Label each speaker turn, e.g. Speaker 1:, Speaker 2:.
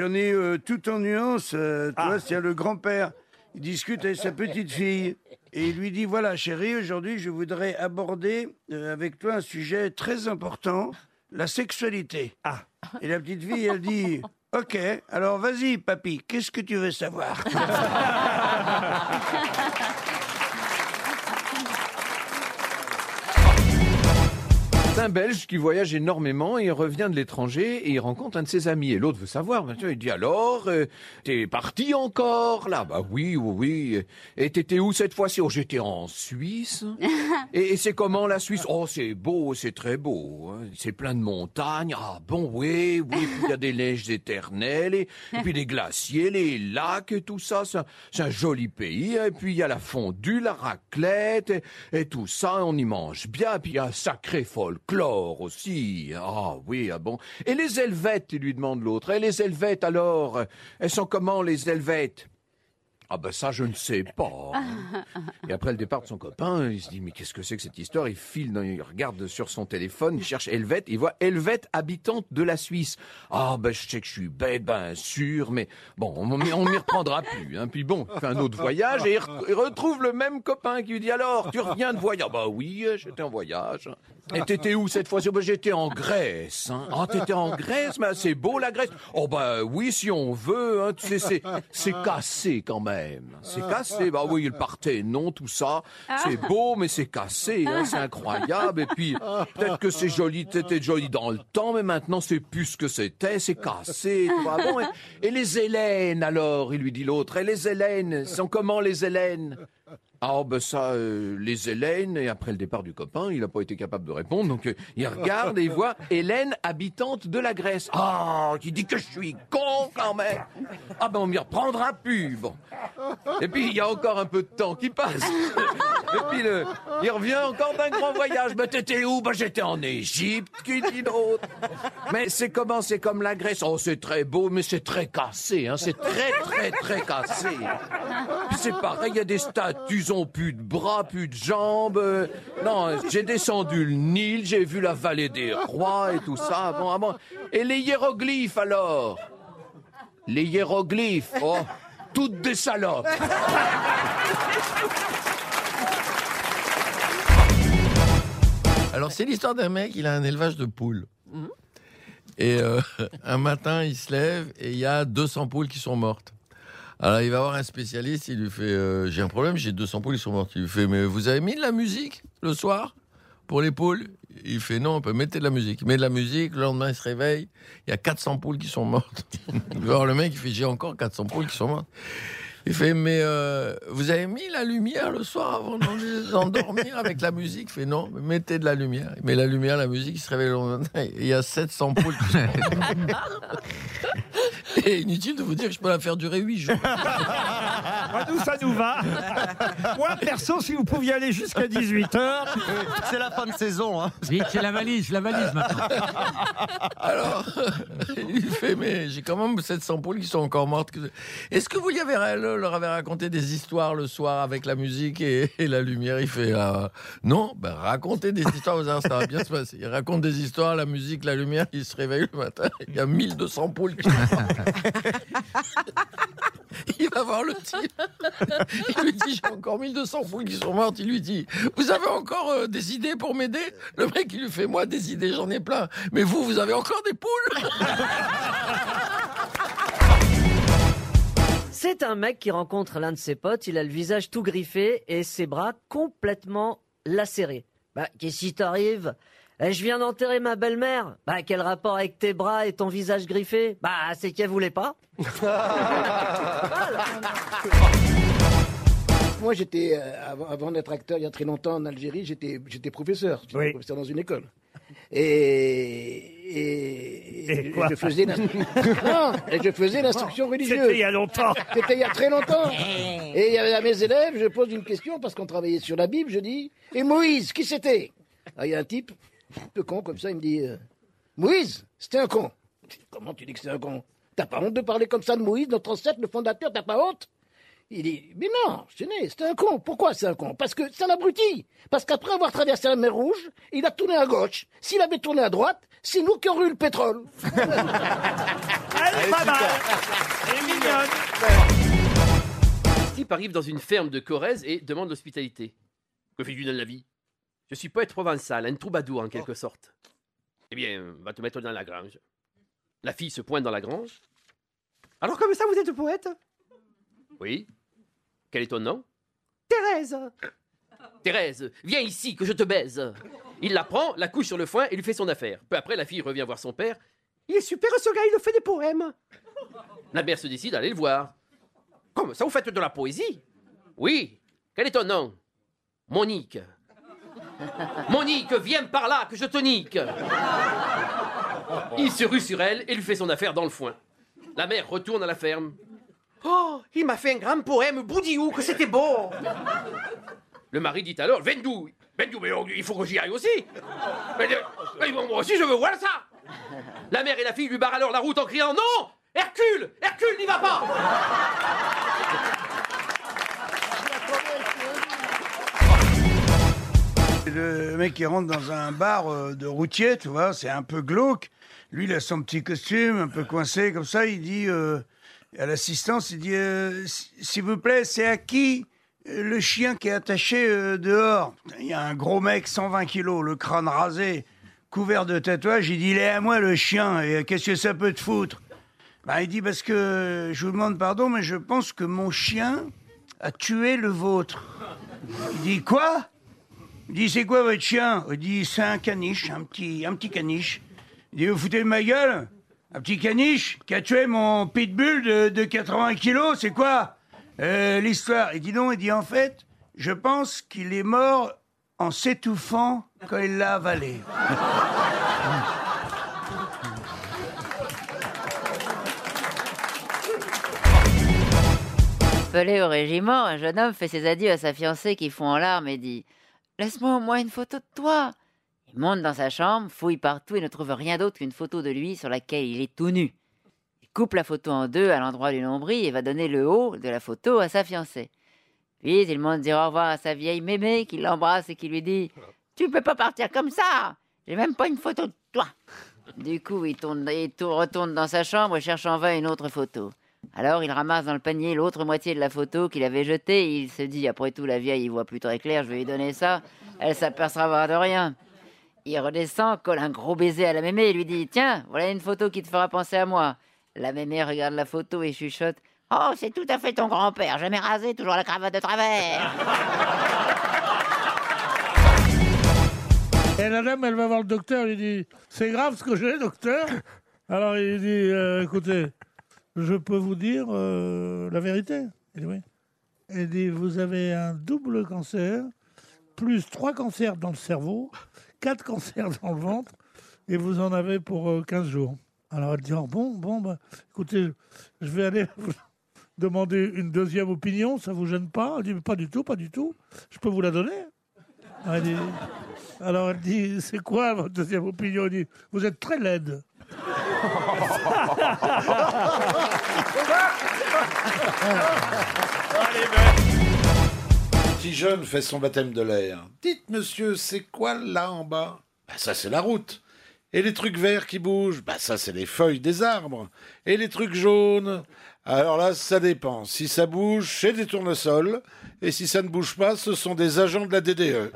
Speaker 1: j'en ai euh, tout en nuance. euh, tu
Speaker 2: Ah.
Speaker 1: vois, c'est le grand-père. Il discute avec sa petite fille. Et il lui dit, voilà, chérie, aujourd'hui, je voudrais aborder euh, avec toi un sujet très important, la sexualité.
Speaker 2: Ah.
Speaker 1: Et la petite fille, elle dit, ok, alors vas-y, papy, qu'est-ce que tu veux savoir?
Speaker 3: C'est un Belge qui voyage énormément et il revient de l'étranger et il rencontre un de ses amis. Et l'autre veut savoir. sûr. Il dit alors, euh, t'es parti encore là? Bah oui, oui, oui. Et t'étais où cette fois-ci? Oh, j'étais en Suisse. Et, et c'est comment la Suisse? Oh, c'est beau, c'est très beau. hein. C'est plein de montagnes. Ah bon, oui, oui. Puis il y a des neiges éternelles et, et puis des glaciers, les lacs et tout ça. C'est un, c'est un joli pays. Et puis il y a la fondue, la raclette et, et tout ça. On y mange bien. Puis il y a un sacré folklore aussi. Ah oui, ah bon. Et les Helvètes, lui demande l'autre. Et les Helvètes alors Elles sont comment les Helvètes? Ah ben ça, je ne sais pas. Et après le départ de son copain, il se dit mais qu'est-ce que c'est que cette histoire? Il file, dans- il regarde sur son téléphone, il cherche Helvète, il voit Helvète habitante de la Suisse. Ah ben je sais que je suis bête, ben sûr, mais bon, on on m'y reprendra plus. Hein. Puis bon, il fait un autre voyage et il, re- il retrouve le même copain qui lui dit alors, tu reviens de voyage? Bah oui, j'étais en voyage. Et t'étais où cette fois-ci? Ben, J'étais en Grèce. Hein. Ah t'étais en Grèce, mais c'est beau la Grèce. Oh ben oui, si on veut. Hein. C'est cassé quand même. C'est cassé. Bah oui, il partait, non, tout ça. C'est beau, mais c'est cassé. Hein. C'est incroyable. Et puis peut-être que c'est joli, c'était joli dans le temps, mais maintenant c'est plus ce que c'était. C'est cassé. tu vois. Bon, et, et les Hélènes alors Il lui dit l'autre. Et les Hélènes sont comment les Hélènes? Ah ben ça, euh, les Hélènes, et après le départ du copain, il n'a pas été capable de répondre, donc euh, il regarde et il voit Hélène, habitante de la Grèce. Ah, qui dit que je suis con quand même Ah ben on m'y reprendra plus, bon. Et puis il y a encore un peu de temps qui passe. Et puis le, il revient encore d'un grand voyage. Ben t'étais où? Ben j'étais en Égypte, qui dit d'autre Mais c'est comment? C'est comme la Grèce. Oh c'est très beau, mais c'est très cassé, hein. C'est très très très cassé. C'est pareil, il y a des statues, ils ont plus de bras, plus de jambes. Euh, Non, j'ai descendu le Nil, j'ai vu la vallée des rois et tout ça. Bon, ah bon. Et les hiéroglyphes alors? Les hiéroglyphes, oh, toutes des salopes.
Speaker 4: Alors, c'est l'histoire d'un mec, il a un élevage de poules. Et euh, un matin, il se lève et il y a 200 poules qui sont mortes. Alors, il va voir un spécialiste, il lui fait euh, J'ai un problème, j'ai 200 poules qui sont mortes. Il lui fait Mais vous avez mis de la musique le soir pour les poules? Il fait Non, on peut mettre de la musique. Il met de la musique, le lendemain, il se réveille, il y a 400 poules qui sont mortes. Alors, le mec, il fait J'ai encore 400 poules qui sont mortes. Il fait, mais euh, vous avez mis la lumière le soir avant d'endormir avec la musique? Il fait, non, mais mettez de la lumière. Il met la lumière, la musique, il se réveille le lendemain. Il y a 700 poules. qui sont- Et inutile de vous dire que je peux la faire durer 8 jours.
Speaker 2: Ah, nous, ça nous va? Moi, perso, si vous pouviez aller jusqu'à 18h.
Speaker 5: C'est la fin de saison. Hein.
Speaker 6: Vite, c'est la valise, la valise maintenant.
Speaker 4: Alors, il fait, mais j'ai quand même 700 poules qui sont encore mortes. Est-ce que vous lui avez, leur avez raconté des histoires le soir avec la musique et, la lumière Il fait, ah, non, ben racontez des histoires, voir, ça va bien se passer. Il raconte des histoires, la musique, la lumière, il se réveille le matin, il y a 1200 poules qui. Il va voir le type. Il lui dit J'ai encore 1200 poules qui sont mortes. Il lui dit Vous avez encore euh, des idées pour m'aider? Le mec, il lui fait Moi, des idées, j'en ai plein. Mais vous, vous avez encore des poules?
Speaker 7: C'est un mec qui rencontre l'un de ses potes, il a le visage tout griffé et ses bras complètement lacérés. Bah, qu'est-ce qui t'arrive? Eh, Je viens d'enterrer ma belle-mère. Bah, quel rapport avec tes bras et ton visage griffé? Bah, c'est qu'elle voulait pas.
Speaker 8: Moi, j'étais, euh, avant, avant d'être acteur il y a très longtemps en Algérie, j'étais, j'étais professeur. J'étais
Speaker 2: Oui.
Speaker 8: professeur dans une école. Et, et,
Speaker 2: Et quoi
Speaker 8: je faisais l'in- Non, et je faisais l'instruction religieuse.
Speaker 2: C'était il y a longtemps.
Speaker 8: C'était il y a très longtemps. Et il y avait à mes élèves, je pose une question parce qu'on travaillait sur la Bible, je dis Et Moïse, qui c'était? Ah, Il y a un type, un peu con comme ça, il me dit euh, Moïse, c'était un con. Je dis, Comment tu dis que c'est un con? T'as pas honte de parler comme ça de Moïse, notre ancêtre, le fondateur, t'as pas honte? Il dit, mais non, je né, c'était un con. Pourquoi c'est un con? Parce que c'est un abruti. Parce qu'après avoir traversé la mer Rouge, il a tourné à gauche. S'il avait tourné à droite, c'est nous qui aurions eu le pétrole.
Speaker 2: Allez Pas mal. Elle est mignonne.
Speaker 9: Type arrive dans une ferme de Corrèze et demande l'hospitalité. Que fais-tu dans la vie? Je suis poète provençal, un troubadour en quelque sorte. Eh bien, va te mettre dans la grange. La fille se pointe dans la grange. Alors comme ça, vous êtes poète? Oui. Quel est ton nom Thérèse. Thérèse, viens ici que je te baise. Il la prend, la couche sur le foin et lui fait son affaire. Peu après, la fille revient voir son père. Il est super ce gars, il fait des poèmes. La mère se décide à aller le voir. Comme ça, vous faites de la poésie Oui. Quel est ton nom Monique. Monique, viens par là, que je te nique. Il se rue sur elle et lui fait son affaire dans le foin. La mère retourne à la ferme. Oh, il m'a fait un grand poème, Boudiou, que c'était beau. Le mari dit alors, Vendou, Vendou, mais oh, il faut que j'y aille aussi. Mais, mais bon, moi aussi, je veux voir ça. La mère et la fille lui barrent alors la route en criant, non Hercule Hercule n'y va pas
Speaker 1: Le mec qui rentre dans un bar euh, de routier, tu vois, c'est un peu glauque. Lui, il a son petit costume, un peu coincé, comme ça. Il dit euh, à l'assistance, il dit, euh, s'il vous plaît, c'est à qui euh, le chien qui est attaché euh, dehors? Il y a un gros mec, 120 kilos, le crâne rasé, couvert de tatouages. Il dit, il est à moi le chien. Et qu'est-ce que ça peut te foutre? Bah, Il dit, parce que je vous demande pardon, mais je pense que mon chien a tué le vôtre. Il dit, quoi? Il dit, c'est quoi votre chien? Il dit, c'est un caniche, un petit, un petit caniche. Il dit, vous foutez de ma gueule? Un petit caniche qui a tué mon pitbull de, de 80 kilos, c'est quoi? Euh, l'histoire Il dit non, il dit, en fait, je pense qu'il est mort en s'étouffant quand il l'a avalé.
Speaker 10: Appelé au régiment, un jeune homme fait ses adieux à sa fiancée qui fond en larmes et dit Laisse-moi au moins une photo de toi. Il monte dans sa chambre, fouille partout et ne trouve rien d'autre qu'une photo de lui sur laquelle il est tout nu. Il coupe la photo en deux à l'endroit du nombril et va donner le haut de la photo à sa fiancée. Puis il monte dire au revoir à sa vieille mémé qui l'embrasse et qui lui dit Tu peux pas partir comme ça J'ai même pas une photo de toi. Du coup, il, tourne, il tourne- retourne dans sa chambre et cherche en vain une autre photo. Alors il ramasse dans le panier l'autre moitié de la photo qu'il avait jetée et il se dit après tout la vieille y voit plus très clair, je vais lui donner ça, elle s'apercevra de rien. Il redescend, colle un gros baiser à la mémé et lui dit Tiens, voilà une photo qui te fera penser à moi. La mémé regarde la photo et chuchote Oh, c'est tout à fait ton grand-père, jamais rasé, toujours la cravate de travers.
Speaker 11: Et la dame, elle va voir le docteur, lui dit C'est grave ce que j'ai, docteur? Alors il dit euh, Écoutez, je peux vous dire euh, la vérité Il dit Oui. Elle dit Vous avez un double cancer, plus trois cancers dans le cerveau, quatre cancers dans le ventre, et vous en avez pour euh, 15 jours. Alors elle dit Oh, Bon, bon, bah, écoutez, je vais aller vous demander une deuxième opinion, ça vous gêne pas? Elle dit Pas du tout, pas du tout. Je peux vous la donner? Alors elle dit, c'est quoi votre deuxième opinion? Elle dit, vous êtes très laide.
Speaker 12: Petit jeune fait son baptême de l'air. Dites, monsieur, c'est quoi là en bas? Bah, ça, c'est la route. Et les trucs verts qui bougent? Bah, ça, c'est les feuilles des arbres. Et les trucs jaunes? Alors là, ça dépend. Si ça bouge, c'est des tournesols. Et si ça ne bouge pas, ce sont des agents de la. DDE.